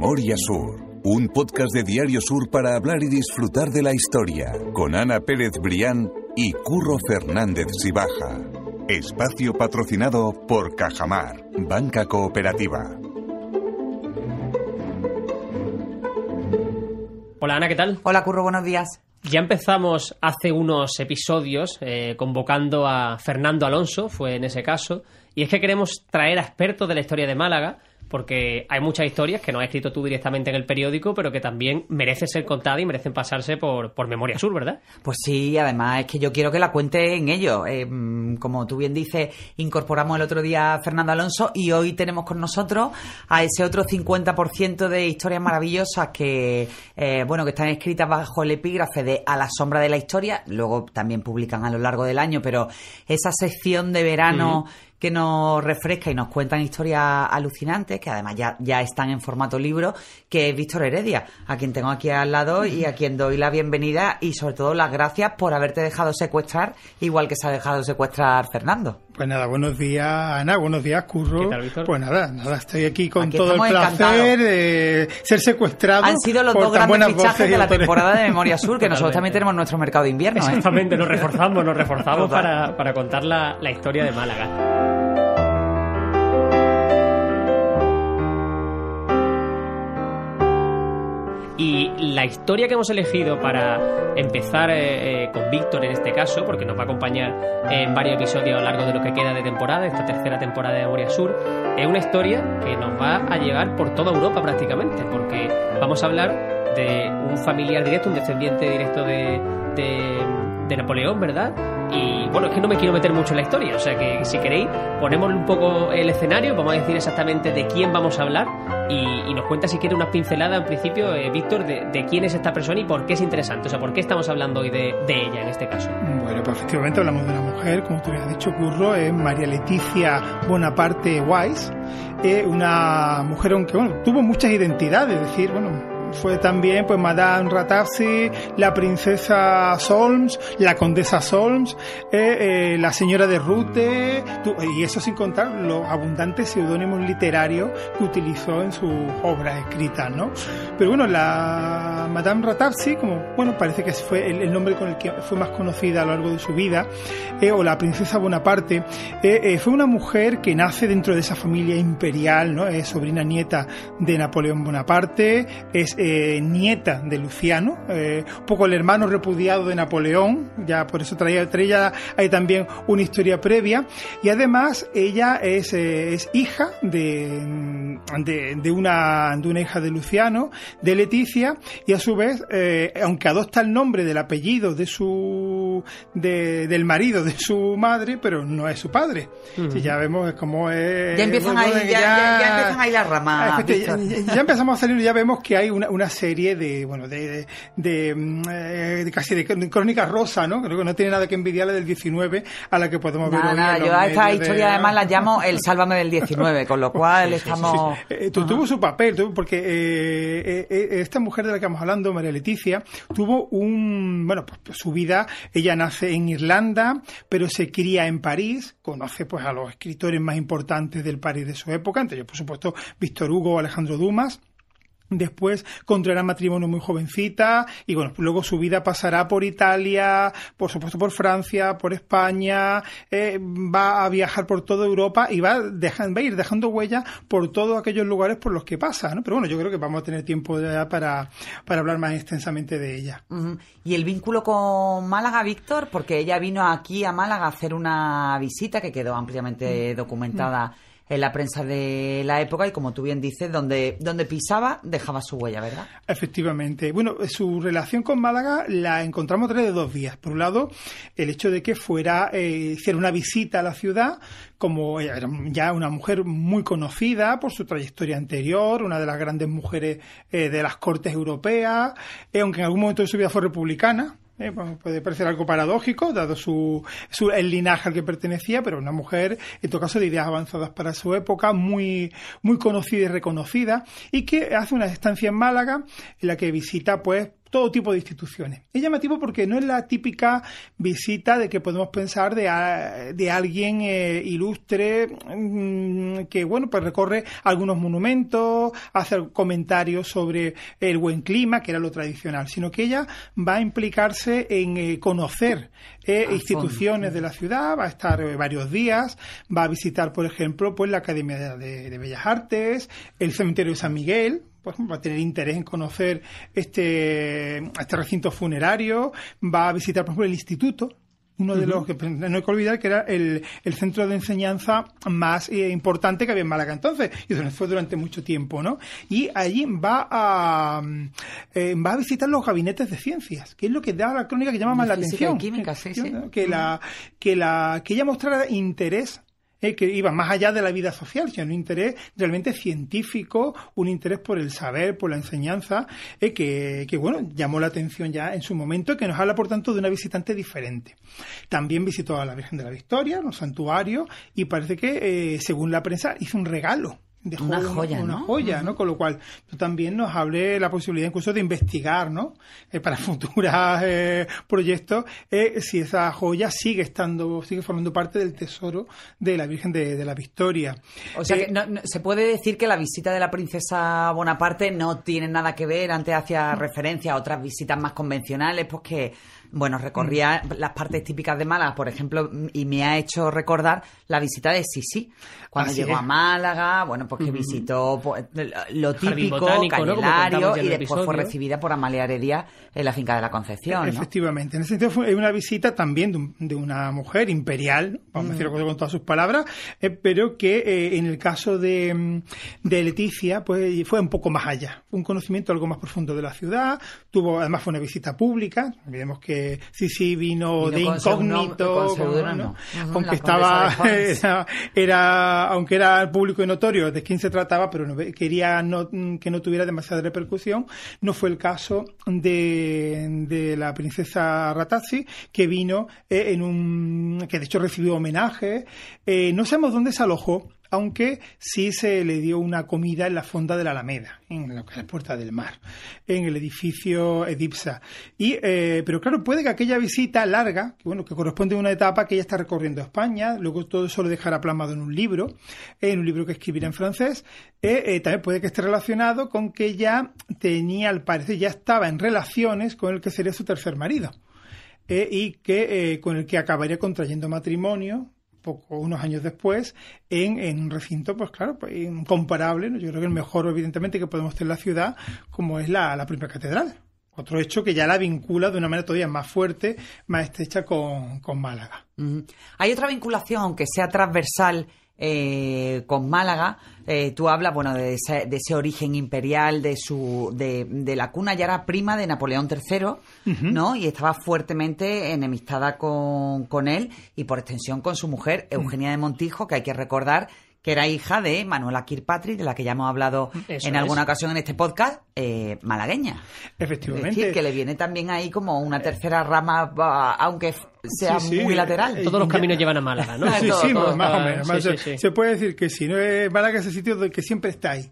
Memoria Sur, un podcast de Diario Sur para hablar y disfrutar de la historia, con Ana Pérez Brián y Curro Fernández Sibaja. Espacio patrocinado por Cajamar, Banca Cooperativa. Hola Ana, ¿qué tal? Hola Curro, buenos días. Ya empezamos hace unos episodios eh, convocando a Fernando Alonso, fue en ese caso, y es que queremos traer a expertos de la historia de Málaga porque hay muchas historias que no has escrito tú directamente en el periódico, pero que también merecen ser contadas y merecen pasarse por, por Memoria Sur, ¿verdad? Pues sí, además es que yo quiero que la cuente en ello. Eh, como tú bien dices, incorporamos el otro día a Fernando Alonso y hoy tenemos con nosotros a ese otro 50% de historias maravillosas que, eh, bueno, que están escritas bajo el epígrafe de A la sombra de la historia. Luego también publican a lo largo del año, pero esa sección de verano que nos refresca y nos cuentan historias alucinantes, que además ya, ya están en formato libro, que es Víctor Heredia, a quien tengo aquí al lado y a quien doy la bienvenida y sobre todo las gracias por haberte dejado secuestrar, igual que se ha dejado secuestrar Fernando. Pues nada, buenos días Ana, buenos días Curro. ¿Qué tal, Víctor? Pues nada, nada, estoy aquí con Aquí todo el placer de ser secuestrado. Han sido los por dos grandes buenas fichajes de la temporada de Memoria Sur, que nosotros también tenemos nuestro mercado de invierno. ¿eh? Exactamente, nos reforzamos, nos reforzamos para, para contar la, la historia de Málaga. Y la historia que hemos elegido para empezar eh, eh, con Víctor en este caso, porque nos va a acompañar en varios episodios a lo largo de lo que queda de temporada, esta tercera temporada de Memoria Sur, es una historia que nos va a llegar por toda Europa prácticamente, porque vamos a hablar de un familiar directo, un descendiente directo de, de, de Napoleón, ¿verdad? Y bueno, es que no me quiero meter mucho en la historia, o sea que si queréis, ponemos un poco el escenario, vamos a decir exactamente de quién vamos a hablar y, nos cuenta si quiere unas pinceladas en principio, eh, Víctor, de, quién es esta persona y por qué es interesante, o sea, por qué estamos hablando hoy de, de ella en este caso. Bueno, pues efectivamente hablamos de una mujer, como tú habías dicho, Curro, es María Leticia Bonaparte Weiss, es una mujer aunque bueno, tuvo muchas identidades, es decir, bueno, fue también pues Madame Ratazzi, la princesa Solms, la condesa Solms, eh, eh, la señora de Rute, y eso sin contar los abundantes seudónimos literarios que utilizó en sus obras escritas, ¿no? Pero bueno, la Madame Ratazzi, como bueno, parece que fue el, nombre con el que fue más conocida a lo largo de su vida, eh, o la princesa Bonaparte, fue una mujer que nace dentro de esa familia imperial, ¿no? Es sobrina nieta de Napoleón Bonaparte, es eh, nieta de Luciano, eh, un poco el hermano repudiado de Napoleón, ya por eso traía, traía hay también una historia previa, y además ella es, eh, es hija de, de, de una, de una hija de Luciano, de Leticia, y a su vez, eh, aunque adopta el nombre del apellido de su de- del marido de su madre, pero no es su padre. Ya vemos cómo es. Ya empiezan bueno, ahí, ya, ya- ya empiezan ahí las ramas. Ah, ya, ya empezamos a salir, ya vemos que hay una, una serie de, bueno, de, de, de, mm, eh, de casi de, crónica rosa, ¿no? Creo que no tiene nada que envidiarle del 19 a la que podemos ver hoy. yo a esta historia además la llamo el Sálvame del 19, con lo cual estamos... Eh, tu- tuvo su papel, tuvo- porque eh, eh, eh, esta mujer de la que estamos hablando, María Leticia, tuvo un, bueno, pues, pues, su vida, ella nace en Irlanda, pero se cría en París, conoce pues a los escritores más importantes del París de su época, ellos por supuesto Víctor Hugo, Alejandro Dumas, Después contraerá matrimonio muy jovencita y bueno, luego su vida pasará por Italia, por supuesto por Francia, por España, eh, va a viajar por toda Europa y va a, dejar, va a ir dejando huella por todos aquellos lugares por los que pasa, ¿no? Pero bueno, yo creo que vamos a tener tiempo ya para, para hablar más extensamente de ella. Y el vínculo con Málaga, Víctor, porque ella vino aquí a Málaga a hacer una visita que quedó ampliamente documentada en la prensa de la época y como tú bien dices, donde, donde pisaba dejaba su huella, ¿verdad? Efectivamente. Bueno, su relación con Málaga la encontramos través de dos vías. Por un lado, el hecho de que fuera, eh, hiciera una visita a la ciudad, como ella era ya una mujer muy conocida por su trayectoria anterior, una de las grandes mujeres eh, de las cortes europeas, eh, aunque en algún momento de su vida fue republicana. Eh, bueno, puede parecer algo paradójico, dado su, su- el linaje al que pertenecía, pero una mujer, en todo caso, de ideas avanzadas para su época, muy, muy conocida y reconocida, y que hace una estancia en Málaga, en la que visita, pues, todo tipo de instituciones. Es llamativo porque no es la típica visita de que podemos pensar de, de alguien eh, ilustre mm, que, bueno, pues recorre algunos monumentos, hace comentarios sobre el buen clima, que era lo tradicional, sino que ella va a implicarse en eh, conocer eh, instituciones de la ciudad, va a estar varios días, va a visitar, por ejemplo, pues la Academia de, de Bellas Artes, el cementerio de San Miguel, va a tener interés en conocer este, este recinto funerario, va a visitar, por ejemplo, el instituto, uno de los que no hay que olvidar que era el, centro de enseñanza más eh, importante que había en Málaga entonces, y fue durante mucho tiempo, ¿no? Y allí va a, eh, va a visitar los gabinetes de ciencias, que es lo que da la crónica que llama más la atención. Química, sí, sí. Que, la, que, la, que ella mostrara interés eh, que iba más allá de la vida social, sino un interés realmente científico, un interés por el saber, por la enseñanza, eh, que, que, bueno, llamó la atención ya en su momento, que nos habla, por tanto, de una visitante diferente. También visitó a la Virgen de la Victoria, los santuarios, y parece que, eh, según la prensa, hizo un regalo una joya, una, joya, ¿no? Con lo cual también nos hable la posibilidad incluso de investigar, ¿no? Eh, para futuros eh, proyectos, eh, si esa joya sigue estando, sigue formando parte del tesoro de la Virgen de, la Victoria. O sea, que se puede decir que la visita de la princesa Bonaparte no tiene nada que ver, antes hacía referencia a otras visitas más convencionales, pues que bueno, recorría mm. las partes típicas de Málaga, por ejemplo, y me ha hecho recordar la visita de Sisi, cuando llegó a Málaga, bueno, pues que visitó pues, lo típico, Canelario, y después fue recibida por Amalia Heredia en la finca de la Concepción. Efectivamente, en ese sentido fue una visita también de, una mujer imperial, vamos a decirlo con todas sus palabras, eh, pero que eh, en el caso de, mm, de Leticia, pues fue un poco más allá, un conocimiento algo más profundo de la ciudad, tuvo, además fue una visita pública, vemos que sí, sí, vino, de incógnito, aunque estaba, era, aunque era público y notorio de quién se trataba, pero quería que no tuviera demasiada repercusión. No fue el caso de, la princesa Ratazzi, que vino eh, en un, que de hecho recibió homenaje. Eh, no sabemos dónde se alojó, aunque sí se le dio una comida en la fonda de la Alameda, en la, Puerta del Mar, en el edificio Edipsa. Y, eh, pero claro, puede que aquella visita larga, que, bueno, que corresponde a una etapa que ella está recorriendo España, luego todo eso lo dejará plasmado en un libro, en un libro que escribirá en francés, eh, eh, también puede que esté relacionado con que ella tenía, al parecer, ya estaba en relaciones con el que sería su tercer marido. y que con el que acabaría contrayendo matrimonio poco, unos años después, en, un recinto, pues claro, pues, incomparable, yo creo que el mejor, evidentemente, que podemos tener en la ciudad, como es la, primera catedral. Otro hecho que ya la vincula de una manera todavía más fuerte, más estrecha con, Málaga. Hay otra vinculación, aunque sea transversal, eh, con Málaga. Eh, tú hablas, bueno, de ese, origen imperial, de su, de, la cuna ya era prima de Napoleón III, ¿no? Y estaba fuertemente enemistada con, con, él y por extensión con su mujer, Eugenia de Montijo, que hay que recordar que era hija de Manuela Kirkpatrick, de la que ya hemos hablado en alguna ocasión en este podcast, eh, malagueña. Efectivamente. Es decir, que le viene también ahí como una tercera rama, aunque sea muy lateral. Todos los caminos llevan a Málaga, ¿no? Sí, sí, más o menos. se, puede decir que sí. ¿no? Málaga es el sitio que siempre está ahí.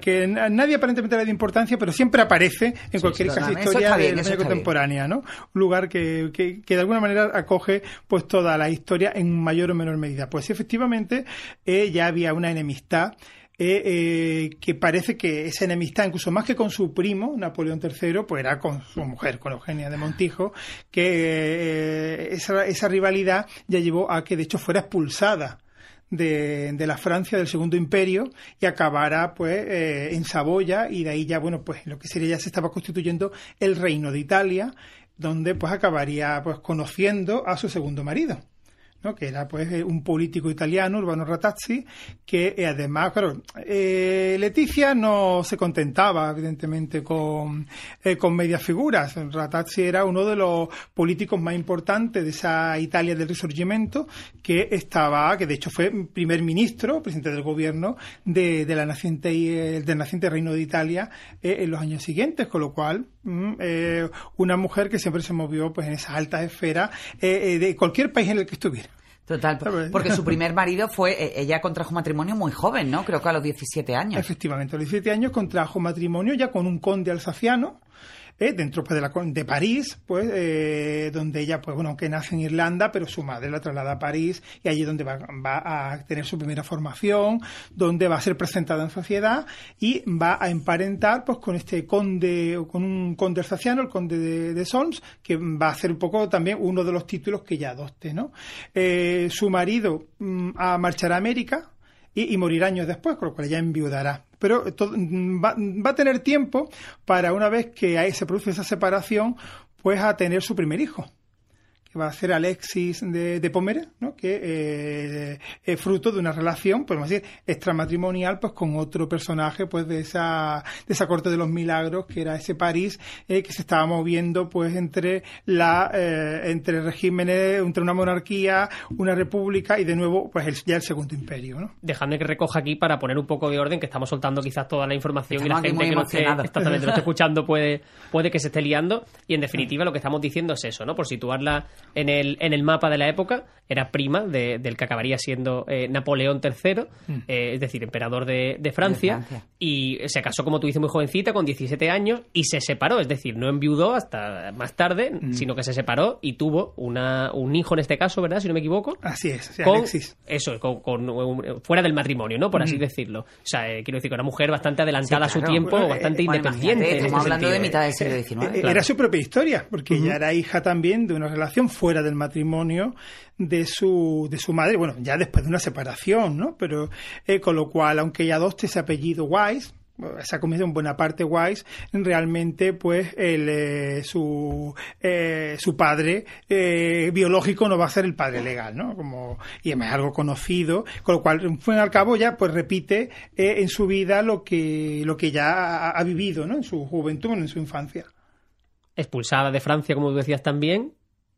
que, nadie aparentemente le da importancia, pero siempre aparece en cualquier historia de la contemporánea, ¿no? Un lugar que, que, de alguna manera acoge pues toda la historia en mayor o menor medida. Pues efectivamente eh, ya había una enemistad eh, eh, que parece que esa enemistad, incluso más que con su primo, Napoleón III, pues era con su mujer, con Eugenia de Montijo, que eh, esa, esa, rivalidad ya llevó a que de hecho fuera expulsada de, de, la Francia del Segundo Imperio y acabara pues en Saboya y de ahí ya bueno pues lo que sería ya se estaba constituyendo el reino de Italia donde pues acabaría pues conociendo a su segundo marido que era pues eh, un político italiano, Urbano Ratazzi, que eh, además, claro, eh, Leticia no se contentaba evidentemente con, con medias figuras. Ratazzi era uno de los políticos más importantes de esa Italia del Risorgimento, que estaba, que de hecho fue primer ministro, presidente del gobierno de, de la naciente, del naciente Reino de Italia en los años siguientes, con lo cual mm, una mujer que siempre se movió pues en esas altas esferas de cualquier país en el que estuviera. Total, porque su primer marido fue, eh, ella contrajo matrimonio muy joven, ¿no? Creo que a los 17 años. Efectivamente, a los 17 años contrajo matrimonio ya con un conde alsaciano, eh, dentro pues, de, la, de París, pues eh, donde ella, pues bueno, aunque nace en Irlanda, pero su madre la traslada a París y allí es donde va, a tener su primera formación, donde va a ser presentada en sociedad y va a emparentar pues con este conde, con un conde alsaciano, el conde de, de Solms, que va a ser un poco también uno de los títulos que ella adopte, ¿no? Eh, su marido mm, a marchar a América, y, y, morirá años después, con lo cual ella enviudará. Pero todo, va, va, a tener tiempo para, una vez que se produce esa separación, pues a tener su primer hijo va a ser Alexis de, de Pomere, ¿no? que eh, es fruto de una relación, podemos decir, extramatrimonial, pues con otro personaje, pues de esa, de esa corte de los milagros, que era ese París, eh, que se estaba moviendo, pues entre la, eh, entre regímenes, entre una monarquía, una república y de nuevo, pues el, ya el segundo imperio, ¿no? Dejadme que recoja aquí para poner un poco de orden, que estamos soltando quizás toda la información estamos y la gente que no esté, exactamente, lo esté escuchando puede, puede que se esté liando, y en definitiva lo que estamos diciendo es eso, ¿no? Por situarla en el, en el mapa de la época, era prima de, del que acabaría siendo eh, Napoleón III, mm. eh, es decir, emperador de, de, Francia, de, Francia, y se casó, como tú dices, muy jovencita, con 17 años, y se separó, es decir, no enviudó hasta más tarde, mm. sino que se separó y tuvo una, un hijo en este caso, ¿verdad? Si no me equivoco. Así es, sí, con, Alexis. Eso, con, con, fuera del matrimonio, ¿no? Por así mm. decirlo. O sea, eh, quiero decir, que una mujer bastante adelantada sí, claro. a su tiempo, bueno, bastante independiente. Estamos hablando sentido. de mitad del siglo XIX. Claro. Era su propia historia, porque uh -huh. ella era hija también de una relación fuera del matrimonio de su, de su madre, bueno, ya después de una separación, ¿no? Pero eh, con lo cual, aunque ella adopte ese apellido Wise, se ha comido en buena parte Wise, realmente pues el, eh, su, eh, su padre eh, biológico no va a ser el padre legal, ¿no? Como, y es algo conocido, con lo cual, fue al cabo ya pues repite en su vida lo que, lo que ya ha, ha vivido, ¿no? En su juventud, en su infancia. Expulsada de Francia, como tú decías también,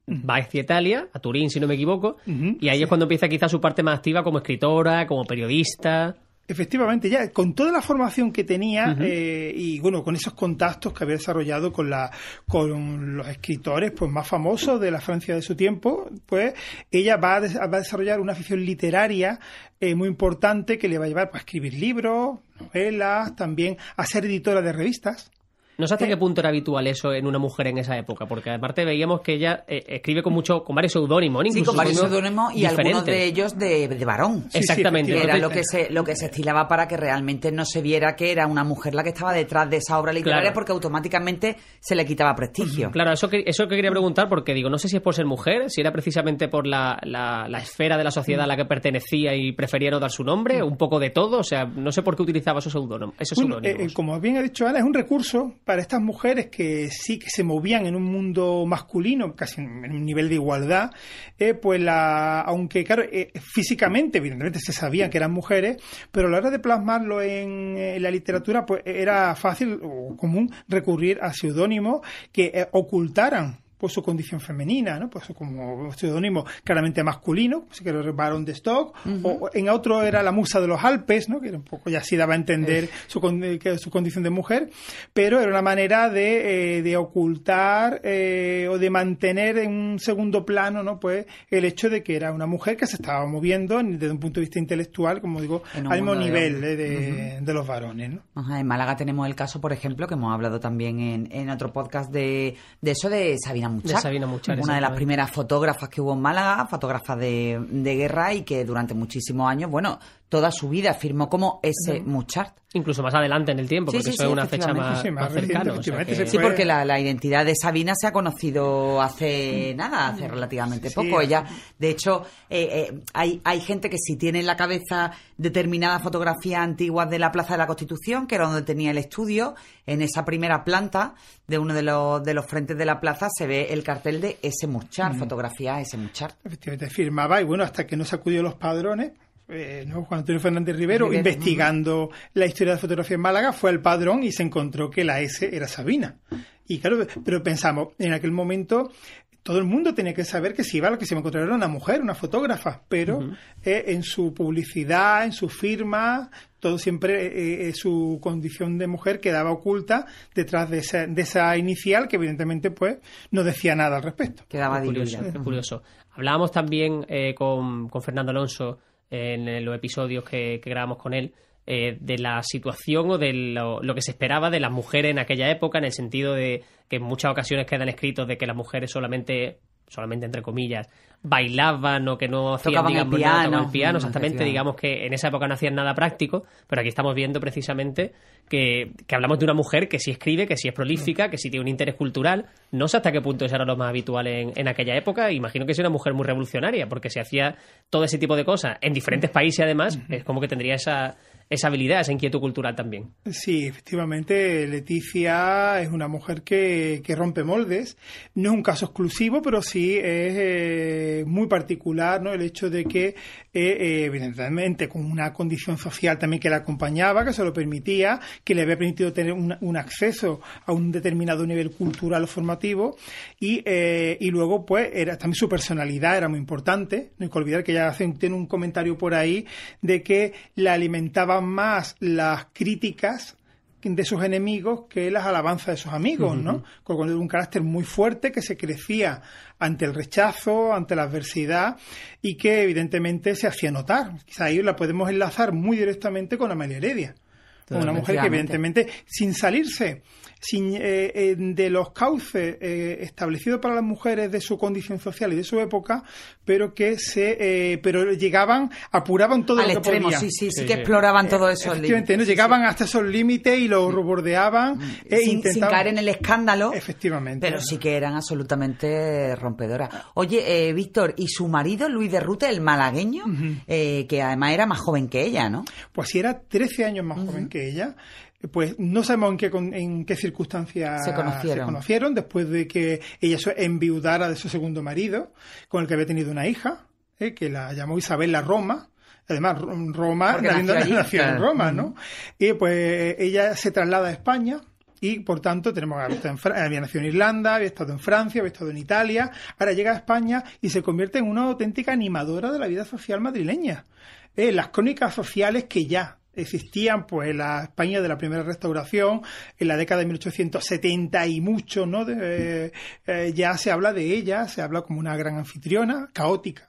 va hacia Italia, a Turín si no me equivoco, uh -huh, y ahí sí. es cuando empieza quizá su parte más activa como escritora, como periodista. Efectivamente, ya con toda la formación que tenía uh -huh. eh, y bueno, con esos contactos que había desarrollado con la con los escritores pues más famosos de la Francia de su tiempo, pues ella va a, va a desarrollar una afición literaria eh, muy importante que le va a llevar a escribir libros, novelas, también a ser editora de revistas. No sé hasta qué punto era habitual eso en una mujer en esa época, porque aparte veíamos que ella eh, escribe con mucho, con varios seudónimos, incluso sí, con varios seudónimos y diferentes. algunos de ellos de, de varón. Sí, Exactamente. Sí, era lo que se lo que se estilaba para que realmente no se viera que era una mujer la que estaba detrás de esa obra literaria, claro. porque automáticamente se le quitaba prestigio. Claro, eso que eso que quería preguntar, porque digo, no sé si es por ser mujer, si era precisamente por la, la, la esfera de la sociedad a la que pertenecía y prefería no dar su nombre, un poco de todo, o sea, no sé por qué utilizaba esos seudónimos. Esos bueno, eh, como bien ha dicho Ana, es un recurso para estas mujeres que sí que se movían en un mundo masculino, casi en un nivel de igualdad, eh, pues la, aunque claro, eh, físicamente, evidentemente se sabían que eran mujeres, pero a la hora de plasmarlo en, en la literatura, pues era fácil o común recurrir a seudónimos que eh, ocultaran pues su condición femenina, ¿no? Pues como seudónimo claramente masculino, así que era el varón de Stock, uh -huh. o en otro era la musa de los Alpes, ¿no? Que era un poco ya así daba a entender su, que, su condición de mujer, pero era una manera de, eh, de ocultar eh, o de mantener en un segundo plano, ¿no? Pues el hecho de que era una mujer que se estaba moviendo desde un punto de vista intelectual, como digo, al mismo nivel de, de, uh -huh. de, los varones, ¿no? Ajá, en Málaga tenemos el caso, por ejemplo, que hemos hablado también en, en otro podcast de, de eso de Sabina Muchar, de Sabina Muchar una de las primeras fotógrafas que hubo en Málaga, fotógrafa de, de, guerra y que durante muchísimos años, bueno, toda su vida firmó como ese uh Muchart. Incluso más adelante en el tiempo, porque sí, sí, eso es una fecha más, sí, más cercana. O sea que... Sí, porque la, la, identidad de Sabina se ha conocido hace nada, hace relativamente poco. Ella, de hecho, eh, eh, hay, hay gente que si tiene en la cabeza determinadas fotografías antiguas de la Plaza de la Constitución, que era donde tenía el estudio, en esa primera planta de uno de los, de los frentes de la plaza se ve el cartel de ese Muchart, mm. fotografía ese Muchart. Efectivamente, firmaba y bueno, hasta que no sacudió los padrones, eh, ¿no? Juan Antonio Fernández Rivero, Rivero investigando uh -huh. la historia de la fotografía en Málaga, fue al padrón y se encontró que la S era Sabina. Y claro, pero pensamos, en aquel momento todo el mundo tenía que saber que si iba lo que se me encontrara era una mujer, una fotógrafa, pero uh -huh. eh, en su publicidad, en su firma, todo siempre eh, eh, su condición de mujer quedaba oculta detrás de esa, de esa inicial que evidentemente pues no decía nada al respecto. Quedaba curioso, curioso. Hablábamos también eh, con, con Fernando Alonso en los episodios que, grabamos con él, eh, de la situación o de lo, lo, que se esperaba de las mujeres en aquella época, en el sentido de que en muchas ocasiones quedan escritos de que las mujeres solamente solamente entre comillas, bailaban o que no hacían digamos, el piano, el piano exactamente, digamos que en esa época no hacían nada práctico, pero aquí estamos viendo precisamente que, que, hablamos de una mujer que sí escribe, que sí es prolífica, que sí tiene un interés cultural, no sé hasta qué punto eso era lo más habitual en, en aquella época, imagino que es una mujer muy revolucionaria, porque se hacía todo ese tipo de cosas en diferentes países además, es como que tendría esa esa habilidad, esa inquietud cultural también. Sí, efectivamente, Leticia es una mujer que, que rompe moldes. No es un caso exclusivo, pero sí es eh, muy particular ¿no? el hecho de que, eh, eh, evidentemente, con una condición social también que la acompañaba, que se lo permitía, que le había permitido tener un, acceso a un determinado nivel cultural o formativo, y, y luego, pues, era también su personalidad era muy importante. No hay que olvidar que ella hace, tiene un comentario por ahí de que la alimentaba más las críticas de sus enemigos que las alabanzas de sus amigos, ¿no? Con un carácter muy fuerte que se crecía ante el rechazo, ante la adversidad y que evidentemente se hacía notar. Quizá ahí la podemos enlazar muy directamente con Amalia Heredia. Una mujer que evidentemente, sin salirse sin, eh, de los cauces eh, establecidos para las mujeres de su condición social y de su época, pero que se, eh, pero llegaban, apuraban todo Al lo que extremo, Sí, sí, sí, que exploraban todo eso. Efectivamente, ¿no? llegaban hasta esos límites y lo bordeaban. E sin, caer en el escándalo. Efectivamente. Pero sí que eran absolutamente rompedoras. Oye, Víctor, ¿y su marido, Luis de Rute, el malagueño, que además era más joven que ella, ¿no? Pues sí, era 13 años más joven que ella pues no sabemos en qué, en qué circunstancias se conocieron. después de que ella enviudara de su segundo marido, con el que había tenido una hija, eh, que la llamó Isabel Roma. Además, Roma, nació, en Roma, ¿no? Y pues ella se traslada a España, y por tanto tenemos había nacido en Irlanda, había estado en Francia, había estado en Italia, ahora llega a España y se convierte en una auténtica animadora de la vida social madrileña. Eh, las crónicas sociales que ya existían pues la España de la primera restauración en la década de 1870 y mucho no eh, ya se habla de ella se habla como una gran anfitriona caótica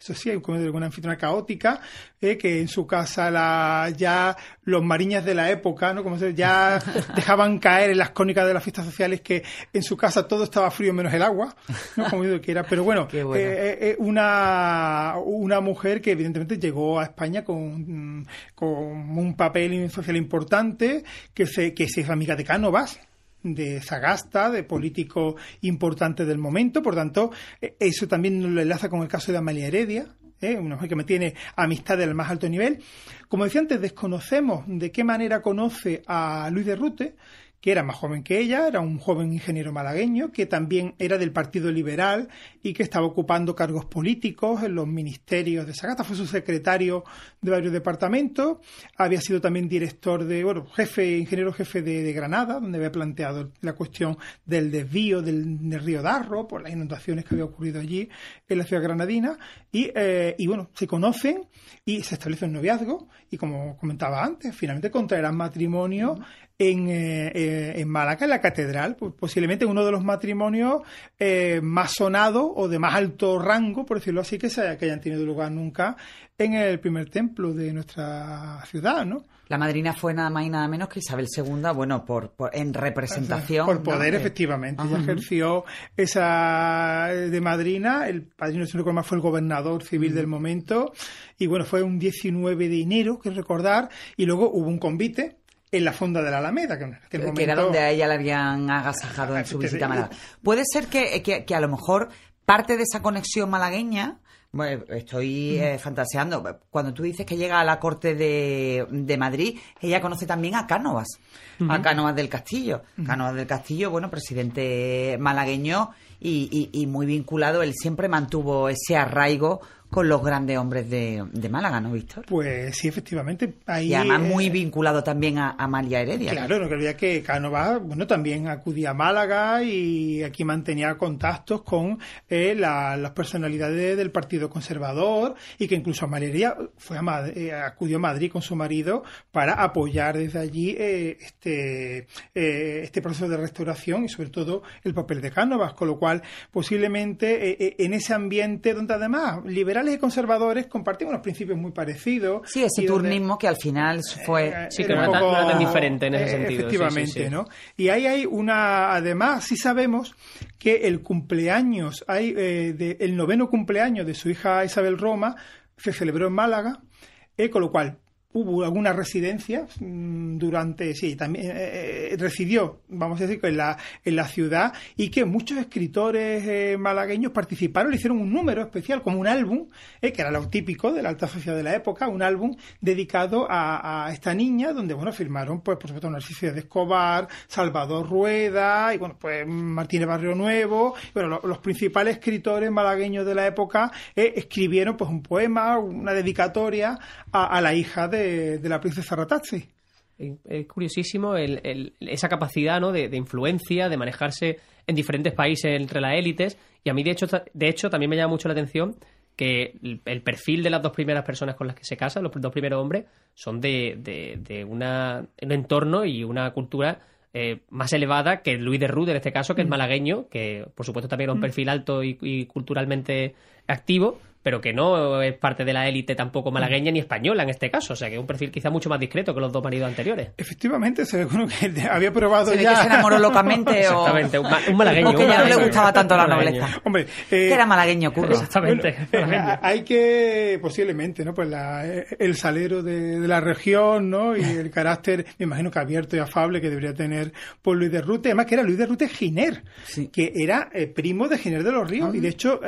eso sí, hay una anfitriona caótica, eh, que en su casa la, ya los mariñas de la época, ¿no? Como se, ya dejaban caer en las cónicas de las fiestas sociales que en su casa todo estaba frío menos el agua, ¿no? Como que era. Pero bueno, eh, eh, una, una mujer que evidentemente llegó a España con, con un papel social importante, que se, que se es amiga de Cánovas, de Sagasta, de político importante del momento. Por tanto, e, eso también lo enlaza con el caso de Amalia Heredia, ¿eh? una mujer que me tiene amistad del más alto nivel. Como decía antes, desconocemos de qué manera conoce a Luis de Rute, que era más joven que ella, era un joven ingeniero malagueño, que también era del Partido Liberal y que estaba ocupando cargos políticos en los ministerios de Sagasta, fue su secretario de varios departamentos, había sido también director de, bueno, jefe, ingeniero jefe de, Granada, donde había planteado la cuestión del desvío del, río Darro por las inundaciones que había ocurrido allí en la ciudad granadina, y, eh, y bueno, se conocen y se establece un noviazgo, y como comentaba antes, finalmente contraerán matrimonio en, eh, eh, en Málaga, en la catedral, pues posiblemente uno de los matrimonios eh, más sonados o de más alto rango, por decirlo así, que, se, que hayan tenido lugar nunca en el primer templo de nuestra ciudad, ¿no? La madrina fue nada más y nada menos que Isabel II, bueno, por, en representación. Por poder, efectivamente. Ella ejerció esa de madrina. El padrino, recuerdo fue el gobernador civil del momento. Y bueno, fue un 19 de enero, que recordar. Y luego hubo un convite en la fonda de la Alameda. Que, era donde a ella la habían agasajado en su visita a Málaga. Puede ser que, que, a lo mejor parte de esa conexión malagueña, bueno, estoy eh, fantaseando, cuando tú dices que llega a la corte de, de Madrid, ella conoce también a Cánovas, a Cánovas del Castillo. Cánovas del Castillo, bueno, presidente malagueño y, y, y muy vinculado, él siempre mantuvo ese arraigo con los grandes hombres de, de Málaga, ¿no, Víctor? Pues sí, efectivamente. Ahí, y además muy vinculado también a Amalia Heredia. Claro, no quería que Cánova, bueno, también acudía a Málaga y aquí mantenía contactos con eh, las personalidades del Partido Conservador y que incluso Amalia Heredia fue a eh, acudió a Madrid con su marido para apoyar desde allí eh, este, este proceso de restauración y sobre todo el papel de Cánovas, con lo cual posiblemente eh, eh, en ese ambiente donde además liberales y conservadores compartían unos principios muy parecidos. Sí, ese turnismo que al final fue... sí, que no era, tan, diferente en ese sentido. Efectivamente, ¿no? Y ahí hay una, además, sí sabemos que el cumpleaños, hay eh, el noveno cumpleaños de su hija Isabel Roma se celebró en Málaga, eh, con lo cual hubo alguna residencia mm, durante, sí, también eh, eh, residió, vamos a decir, en la, en la ciudad y que muchos escritores eh, malagueños participaron, le hicieron un número especial, como un álbum, que era lo típico de la alta sociedad de la época, un álbum dedicado a, esta niña, donde, bueno, firmaron, pues, por supuesto, Narciso de Escobar, Salvador Rueda y, bueno, pues, Martínez Barrio Nuevo, bueno, los principales escritores malagueños de la época escribieron, pues, un poema, una dedicatoria a la hija de de, la princesa Ratazzi. Es curiosísimo esa capacidad ¿no? de, influencia, de manejarse en diferentes países entre las élites. Y a mí, de hecho, de hecho, también me llama mucho la atención que el, perfil de las dos primeras personas con las que se casan, los dos primeros hombres, son de, de, una, un entorno y una cultura eh, más elevada que Luis de Rude, en este caso, que es mm. malagueño, que por supuesto también era un mm. perfil alto y culturalmente activo, pero que no es parte de la élite tampoco malagueña ni española en este caso, o sea que es un perfil quizá mucho más discreto que los dos maridos anteriores. Efectivamente, se ve que había probado ya. que se enamoró locamente o. Exactamente, un, malagueño. O que ya no le gustaba tanto la nobleza. Hombre, eh, que era malagueño, curro. Exactamente. Eh, hay que, posiblemente, ¿no? Pues la, el salero de, la región, ¿no? Y el carácter, me imagino que abierto y afable que debería tener por Luis de Rute, además que era Luis de Rute Giner, que era eh, primo de Giner de los Ríos, y de hecho,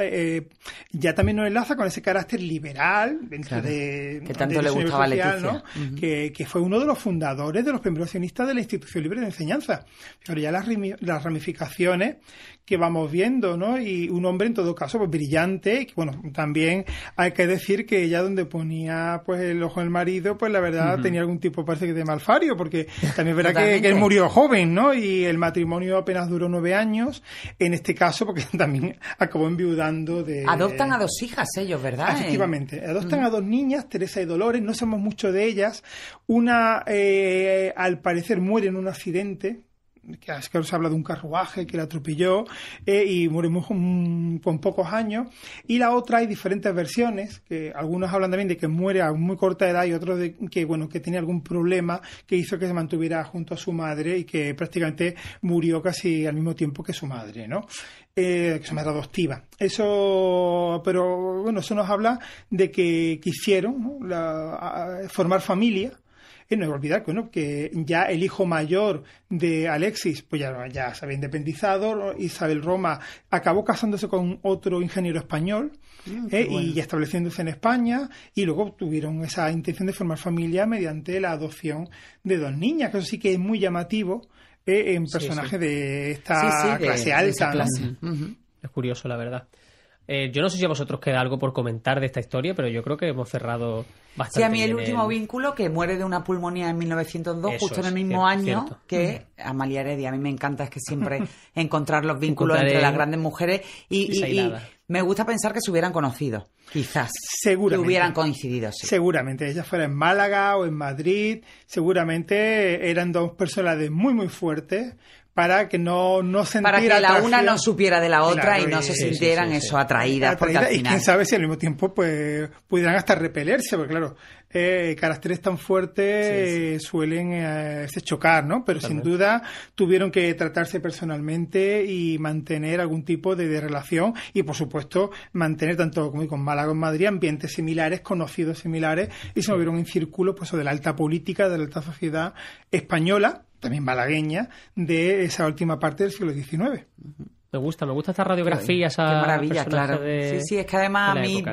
ya también nos enlaza con ese carácter liberal dentro de que tanto le gustaba social, que, fue uno de los fundadores de los primeros accionistas de la institución libre de enseñanza. Pero ya las, las ramificaciones que vamos viendo, ¿no? Y un hombre en todo caso pues brillante, que bueno, también hay que decir que ya donde ponía pues el ojo del marido, pues la verdad tenía algún tipo parece que de malfario, porque también es verdad que, él murió joven, ¿no? Y el matrimonio apenas duró nueve años, en este caso porque también acabó enviudando de... Adoptan a dos hijas ellos, ¿verdad? Efectivamente, adoptan a dos niñas, Teresa y Dolores, no sabemos mucho de ellas, una eh, al parecer muere en un accidente, que se habla de un carruaje que la atropelló eh, y murió con pocos años. Y la otra hay diferentes versiones, que algunos hablan también de que muere a muy corta edad y otros de que, bueno, que tenía algún problema que hizo que se mantuviera junto a su madre y que prácticamente murió casi al mismo tiempo que su madre, ¿no? Eh, que su madre adoptiva. Eso, pero bueno, eso nos habla de que quisieron formar familia y no hay que olvidar que, que ya el hijo mayor de Alexis pues ya, ya se había independizado, Isabel Roma acabó casándose con otro ingeniero español mm, ¿eh? y estableciéndose en España y luego tuvieron esa intención de formar familia mediante la adopción de dos niñas, que eso sí que es muy llamativo ¿eh? en personajes de esta clase alta. Es curioso, la verdad. Eh, yo no sé si a vosotros queda algo por comentar de esta historia, pero yo creo que hemos cerrado bastante. Sí, a mí el último vínculo, que muere de una pulmonía en 1902, justo en el mismo año que Amalia Heredia. A mí me encanta es que siempre encontrar los vínculos entre las grandes mujeres y, me gusta pensar que se hubieran conocido, quizás. Seguramente. Que hubieran coincidido, sí. Seguramente. Ella fuera en Málaga o en Madrid, seguramente eran dos personas muy, muy fuertes, para que no, no Para que la una no supiera de la otra y no se sintieran eso atraídas. Porque al final... Y quién sabe si al mismo tiempo pues pudieran hasta repelerse, porque claro, eh, caracteres tan fuertes suelen eh, chocar, ¿no? Pero sin duda tuvieron que tratarse personalmente y mantener algún tipo de, relación y por supuesto mantener tanto como con Málaga en Madrid ambientes similares, conocidos similares y se movieron en círculos pues, de la alta política, de la alta sociedad española también malagueña, de esa última parte del siglo XIX. Me gusta, me gusta esta radiografía, esa Qué maravilla, claro. Sí, sí, es que además a mí,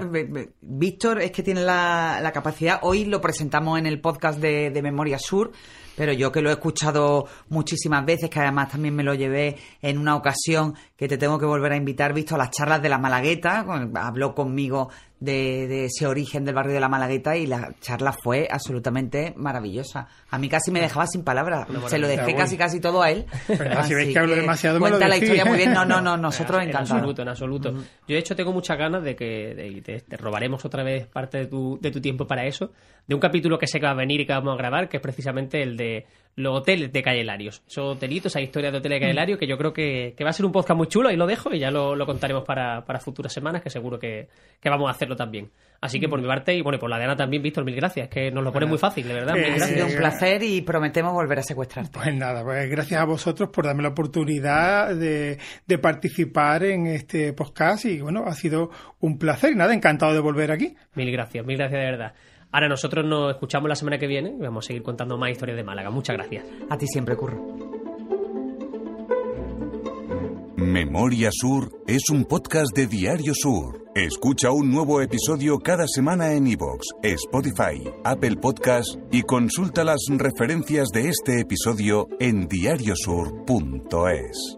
Víctor es que tiene la, la, capacidad, hoy lo presentamos en el podcast de, de Memoria Sur, pero yo que lo he escuchado muchísimas veces, que además también me lo llevé en una ocasión que te tengo que volver a invitar, visto las charlas de la Malagueta, habló conmigo de, ese origen del barrio de la Malagueta y la charla fue absolutamente maravillosa. A mí casi me dejaba sin palabras, se lo dejé casi casi todo a él. Pero si veis que hablo demasiado, cuenta me la historia muy bien. No, no, no, nosotros encantados. En absoluto, en absoluto. Yo de hecho tengo muchas ganas de que te, robaremos otra vez parte de tu, de tu tiempo para eso, de un capítulo que sé que va a venir y que vamos a grabar, que es precisamente el de los hoteles de Calle Larios. Esos hotelitos, esa historia de hoteles de Calle Larios, que yo creo que, que va a ser un podcast muy chulo, y lo dejo, y ya lo, lo contaremos para, para futuras semanas, que seguro que, que vamos a hacerlo también. Así que por mi parte, y bueno, y por la de Ana también, Víctor, mil gracias, que nos lo pone muy fácil, de verdad. Eh, Ha gracias. sido un placer y prometemos volver a secuestrarte. Pues nada, pues gracias a vosotros por darme la oportunidad de, de participar en este podcast y bueno, ha sido un placer y nada, encantado de volver aquí. Mil gracias, mil gracias de verdad. Ahora nosotros nos escuchamos la semana que viene y vamos a seguir contando más historias de Málaga. Muchas gracias. A ti siempre, Curro. Memoria Sur es un podcast de Diario Sur. Escucha un nuevo episodio cada semana en iVoox, Spotify, Apple Podcast y consulta las referencias de este episodio en diariosur.es.